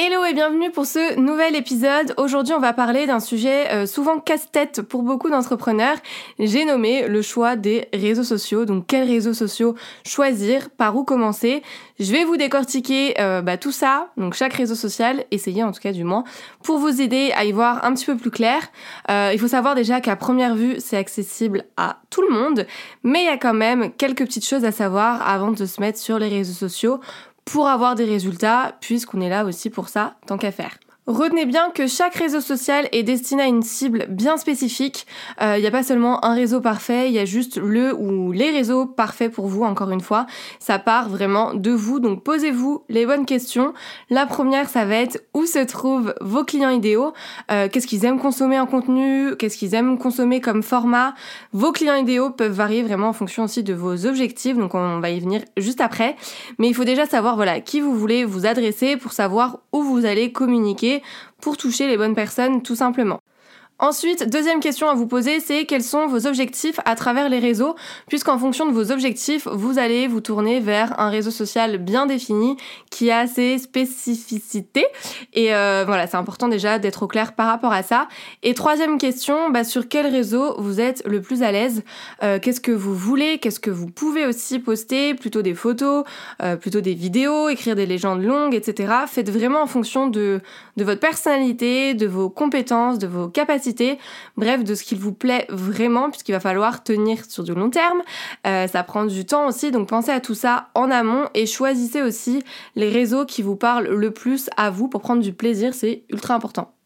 Hello et bienvenue pour ce nouvel épisode. Aujourd'hui, on va parler d'un sujet euh, souvent casse-tête pour beaucoup d'entrepreneurs. J'ai nommé le choix des réseaux sociaux. Donc, quels réseaux sociaux choisir, par où commencer? Je vais vous décortiquer euh, bah, tout ça, donc chaque réseau social, essayer en tout cas du moins, pour vous aider à y voir un petit peu plus clair. Euh, il faut savoir déjà qu'à première vue, c'est accessible à tout le monde, mais il y a quand même quelques petites choses à savoir avant de se mettre sur les réseaux sociaux pour avoir des résultats, puisqu'on est là aussi pour ça, tant qu'à faire. Retenez bien que chaque réseau social est destiné à une cible bien spécifique. Il euh, n'y a pas seulement un réseau parfait, il y a juste le ou les réseaux parfaits pour vous, encore une fois. Ça part vraiment de vous, donc posez-vous les bonnes questions. La première, ça va être où se trouvent vos clients idéaux? Euh, Qu'est-ce qu'ils aiment consommer en contenu? Qu'est-ce qu'ils aiment consommer comme format? Vos clients idéaux peuvent varier vraiment en fonction aussi de vos objectifs, donc on va y venir juste après. Mais il faut déjà savoir voilà qui vous voulez vous adresser pour savoir où vous allez communiquer pour toucher les bonnes personnes tout simplement. Ensuite, deuxième question à vous poser, c'est quels sont vos objectifs à travers les réseaux, puisqu'en fonction de vos objectifs, vous allez vous tourner vers un réseau social bien défini qui a ses spécificités. Et euh, voilà, c'est important déjà d'être au clair par rapport à ça. Et troisième question, bah, sur quel réseau vous êtes le plus à l'aise? Euh, Qu'est-ce que vous voulez? Qu'est-ce que vous pouvez aussi poster? Plutôt des photos, euh, plutôt des vidéos, écrire des légendes longues, etc. Faites vraiment en fonction de, de votre personnalité, de vos compétences, de vos capacités bref, de ce qu'il vous plaît vraiment, puisqu'il va falloir tenir sur du long terme. Euh, ça prend du temps aussi, donc pensez à tout ça en amont et choisissez aussi les réseaux qui vous parlent le plus à vous pour prendre du plaisir, c'est ultra important.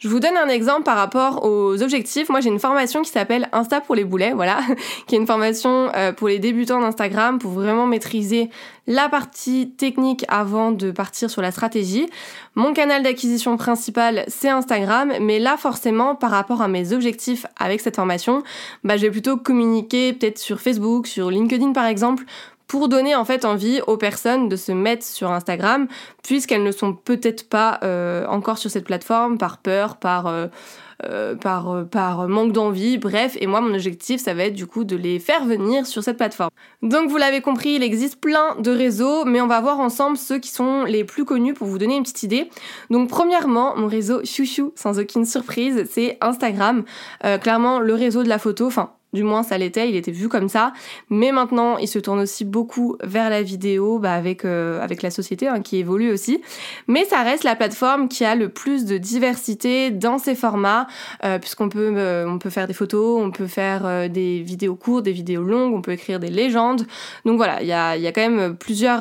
Je vous donne un exemple par rapport aux objectifs. Moi, j'ai une formation qui s'appelle Insta pour les boulets, voilà, qui est une formation euh, pour les débutants d'Instagram pour vraiment maîtriser la partie technique avant de partir sur la stratégie. Mon canal d'acquisition principal, c'est Instagram, mais là, forcément, par rapport à mes objectifs avec cette formation, bah, je vais plutôt communiquer peut-être sur Facebook, sur LinkedIn par exemple, pour donner en fait envie aux personnes de se mettre sur Instagram puisqu'elles ne sont peut-être pas euh, encore sur cette plateforme par peur, par euh, euh, par manque d'envie, bref, et moi mon objectif ça va être du coup de les faire venir sur cette plateforme. Donc vous l'avez compris, il existe plein de réseaux, mais on va voir ensemble ceux qui sont les plus connus pour vous donner une petite idée. Donc premièrement, mon réseau chouchou, sans aucune surprise, c'est Instagram. clairement le réseau de la photo, enfin du moins ça l'était, il était vu comme ça. Mais maintenant, il se tourne aussi beaucoup vers la vidéo, bah, avec, euh, avec la société hein, qui évolue aussi. Mais ça reste la plateforme qui a le plus de diversité dans ses formats, euh, puisqu'on peut, euh, on peut faire des photos, on peut faire des vidéos courtes, des vidéos longues, on peut écrire des légendes. Donc voilà, il y a, quand même plusieurs,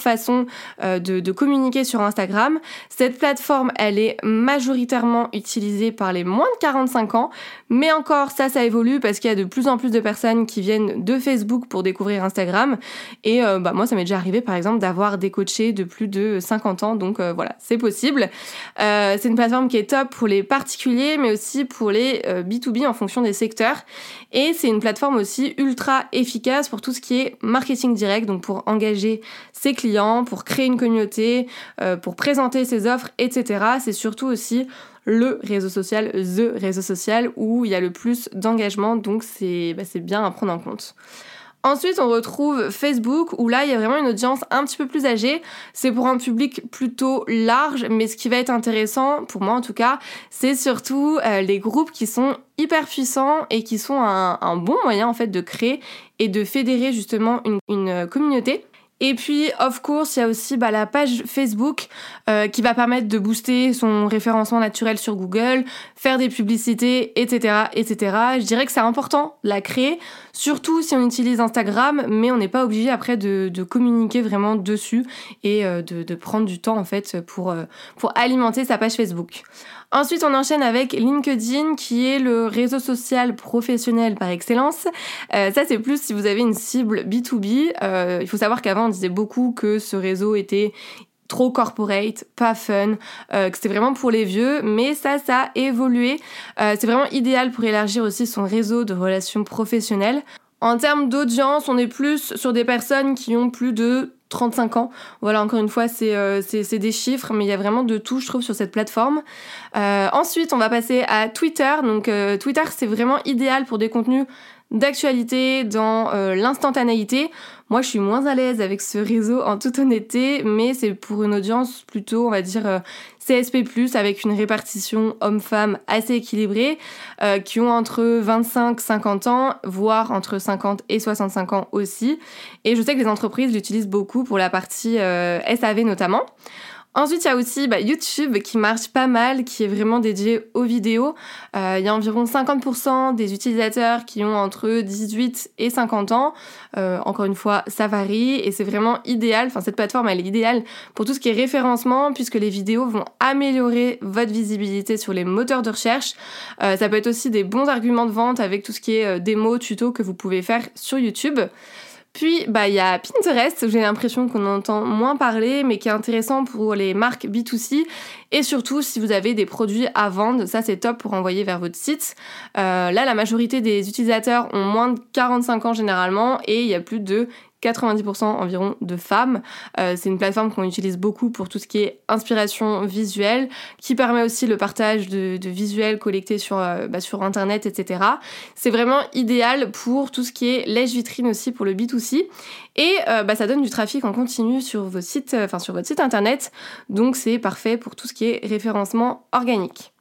façons de, de communiquer sur Instagram. Cette plateforme, elle est majoritairement utilisée par les moins de 45 ans, mais encore ça, ça évolue parce qu'il y a de plus en plus de personnes qui viennent de Facebook pour découvrir Instagram. Et euh, bah, moi, ça m'est déjà arrivé, par exemple, d'avoir des coachés de plus de 50 ans. Donc euh, voilà, c'est possible. Euh, c'est une plateforme qui est top pour les particuliers, mais aussi pour les B2B en fonction des secteurs. Et c'est une plateforme aussi ultra efficace pour tout ce qui est marketing direct, donc pour engager ses clients, pour créer une communauté, pour présenter ses offres, etc. C'est surtout aussi le réseau social, the réseau social où il y a le plus d'engagement, donc c'est bah, bien à prendre en compte. Ensuite, on retrouve Facebook où là, il y a vraiment une audience un petit peu plus âgée. C'est pour un public plutôt large, mais ce qui va être intéressant, pour moi en tout cas, c'est surtout euh, les groupes qui sont hyper puissants et qui sont un, bon moyen en fait de créer et de fédérer justement une communauté. Et puis, of course, il y a aussi bah, la page Facebook euh, qui va permettre de booster son référencement naturel sur Google, faire des publicités, etc., etc. Je dirais que c'est important de la créer, surtout si on utilise Instagram, mais on n'est pas obligé après de, communiquer vraiment dessus et euh, de, prendre du temps en fait pour, euh, pour alimenter sa page Facebook. Ensuite, on enchaîne avec LinkedIn, qui est le réseau social professionnel par excellence. Euh, ça, c'est plus si vous avez une cible B2B. Euh, il faut savoir qu'avant, on disait beaucoup que ce réseau était trop corporate, pas fun, euh, que c'était vraiment pour les vieux, mais ça, ça a évolué. c'est vraiment idéal pour élargir aussi son réseau de relations professionnelles. En termes d'audience, on est plus sur des personnes qui ont plus de 35 ans. Voilà, encore une fois, euh, c'est des chiffres, mais il y a vraiment de tout, je trouve, sur cette plateforme. Euh, ensuite, on va passer à Twitter. Donc, euh, Twitter, c'est vraiment idéal pour des contenus d'actualité, dans l'instantanéité. Moi, je suis moins à l'aise avec ce réseau en toute honnêteté, mais c'est pour une audience plutôt, on va dire, CSP+, avec une répartition homme-femme assez équilibrée, euh, qui ont entre 25-50 ans, voire entre 50 et 65 ans aussi. Et je sais que les entreprises l'utilisent beaucoup pour la partie euh, SAV notamment. Ensuite, il y a aussi bah, YouTube qui marche pas mal, qui est vraiment dédié aux vidéos. Euh, il y a environ 50% des utilisateurs qui ont entre 18 et 50 ans. Euh, encore une fois, ça varie et c'est vraiment idéal. Enfin, cette plateforme, elle est idéale pour tout ce qui est référencement, puisque les vidéos vont améliorer votre visibilité sur les moteurs de recherche. Euh, ça peut être aussi des bons arguments de vente avec tout ce qui est démo, tuto que vous pouvez faire sur YouTube. Puis, bah, il y a Pinterest, j'ai l'impression qu'on entend moins parler, mais qui est intéressant pour les marques B2C. Et surtout, si vous avez des produits à vendre, ça c'est top pour envoyer vers votre site. Euh, là, la majorité des utilisateurs ont moins de 45 ans généralement, et il y a plus de 90% environ de femmes. Euh, c'est une plateforme qu'on utilise beaucoup pour tout ce qui est inspiration visuelle, qui permet aussi le partage de, visuels collectés sur, euh, bah, Internet, etc. C'est vraiment idéal pour tout ce qui est lèche-vitrine aussi pour le B2C. Et euh, bah, ça donne du trafic en continu sur, vos sites, enfin sur votre site Internet. Donc c'est parfait pour tout ce qui est référencement organique.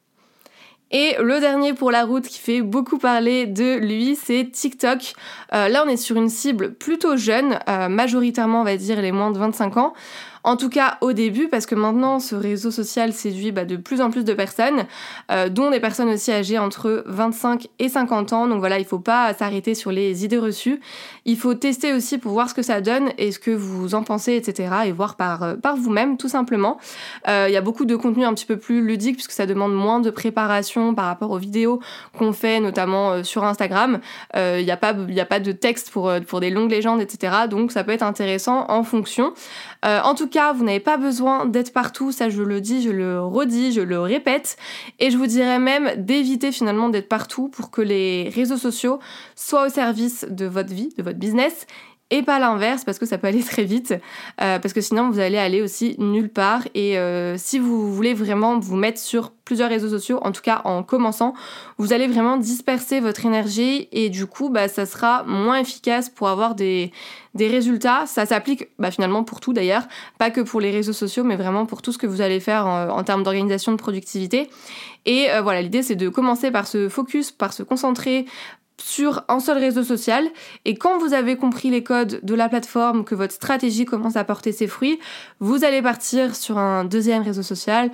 Et le dernier pour la route qui fait beaucoup parler de lui, c'est TikTok. Euh, là, on est sur une cible plutôt jeune, euh, majoritairement, on va dire, les moins de 25 ans. En tout cas au début, parce que maintenant ce réseau social séduit bah, de plus en plus de personnes, euh, dont des personnes aussi âgées entre 25 et 50 ans. Donc voilà, il ne faut pas s'arrêter sur les idées reçues. Il faut tester aussi pour voir ce que ça donne et ce que vous en pensez, etc. Et voir par, euh, par vous-même, tout simplement. Euh, il y a beaucoup de contenu un petit peu plus ludique, puisque ça demande moins de préparation par rapport aux vidéos qu'on fait, notamment sur Instagram. Il n'y a, pas, a pas de texte pour, pour des longues légendes, etc. Donc ça peut être intéressant en fonction. en tout cas, vous n'avez pas besoin d'être partout, ça je le dis, je le redis, je le répète. Et je vous dirais même d'éviter finalement d'être partout pour que les réseaux sociaux soient au service de votre vie, de votre business et pas l'inverse parce que ça peut aller très vite euh, parce que sinon vous allez aller aussi nulle part. Et euh, si vous voulez vraiment vous mettre sur plusieurs réseaux sociaux en tout cas en commençant vous allez vraiment disperser votre énergie. Et du coup bah, ça sera moins efficace pour avoir des, résultats. Ça s'applique bah, finalement pour tout d'ailleurs. Pas que pour les réseaux sociaux mais vraiment pour tout ce que vous allez faire en, en termes d'organisation de productivité. Et euh, voilà l'idée c'est de commencer par se focus par se concentrer sur un seul réseau social. Et quand vous avez compris les codes de la plateforme, que votre stratégie commence à porter ses fruits, vous allez partir sur un deuxième réseau social,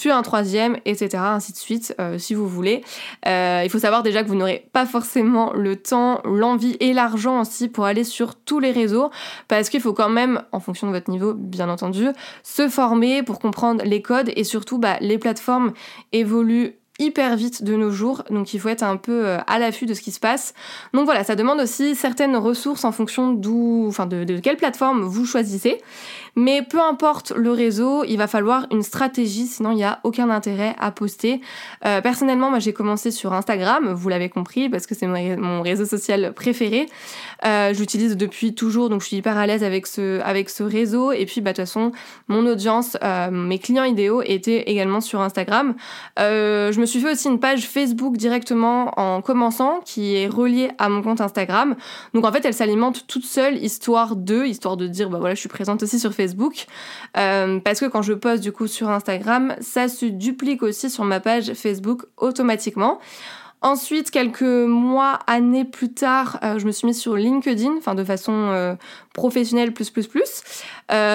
puis un troisième, etc. ainsi de suite, euh, si vous voulez. Euh, il faut savoir déjà que vous n'aurez pas forcément le temps, l'envie et l'argent aussi pour aller sur tous les réseaux, parce qu'il faut quand même, en fonction de votre niveau, bien entendu, se former pour comprendre les codes et surtout, bah, les plateformes évoluent hyper vite de nos jours, donc il faut être un peu euh, à l'affût de ce qui se passe. Donc voilà, ça demande aussi certaines ressources en fonction d'où, de, quelle plateforme vous choisissez. Mais peu importe le réseau, il va falloir une stratégie, sinon il n'y a aucun intérêt à poster. Euh, personnellement, moi j'ai commencé sur Instagram, vous l'avez compris, parce que c'est mon réseau social préféré. Euh, J'utilise depuis toujours, donc je suis hyper à l'aise avec ce, avec ce réseau. Et puis, bah, de toute façon, mon audience, euh, mes clients idéaux étaient également sur Instagram. Euh, je me suis fait aussi une page Facebook directement en commençant, qui est reliée à mon compte Instagram. Donc en fait, elle s'alimente toute seule, histoire de, histoire de dire, bah voilà, je suis présente aussi sur Facebook. Euh, parce que quand je poste du coup sur Instagram, ça se duplique aussi sur ma page Facebook automatiquement. Ensuite, quelques mois, années plus tard, euh, je me suis mise sur LinkedIn, enfin de façon euh, professionnelle plus plus plus.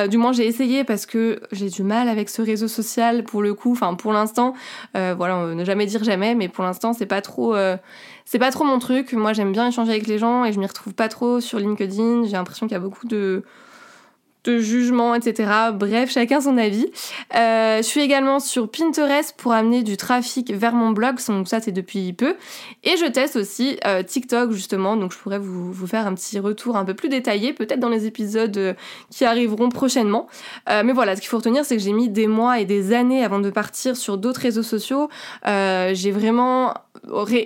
Du moins, j'ai essayé parce que j'ai du mal avec ce réseau social pour le coup. Enfin, pour l'instant, voilà, ne jamais dire jamais, mais pour l'instant, c'est pas trop, c'est pas trop mon truc. Moi, j'aime bien échanger avec les gens et je m'y retrouve pas trop sur LinkedIn. J'ai l'impression qu'il y a beaucoup de de jugement, etc. Bref, chacun son avis. Euh, je suis également sur Pinterest pour amener du trafic vers mon blog, donc ça c'est depuis peu. Et je teste aussi euh, TikTok justement, donc je pourrais vous, vous, faire un petit retour un peu plus détaillé, peut-être dans les épisodes euh, qui arriveront prochainement. mais voilà, ce qu'il faut retenir, c'est que j'ai mis des mois et des années avant de partir sur d'autres réseaux sociaux. j'ai vraiment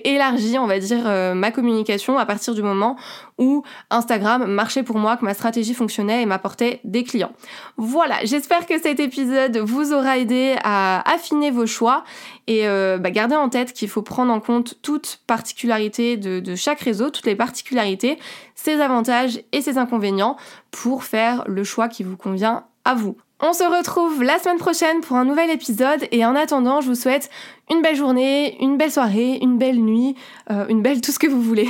élargi, on va dire, ma communication à partir du moment où Instagram marchait pour moi, que ma stratégie fonctionnait et m'apportait des clients. Voilà, j'espère que cet épisode vous aura aidé à affiner vos choix et euh, bah, gardez en tête qu'il faut prendre en compte toute particularité de, de chaque réseau, toutes les particularités, ses avantages et ses inconvénients pour faire le choix qui vous convient à vous. On se retrouve la semaine prochaine pour un nouvel épisode et en attendant, je vous souhaite une belle journée, une belle soirée, une belle nuit, euh, une belle tout ce que vous voulez.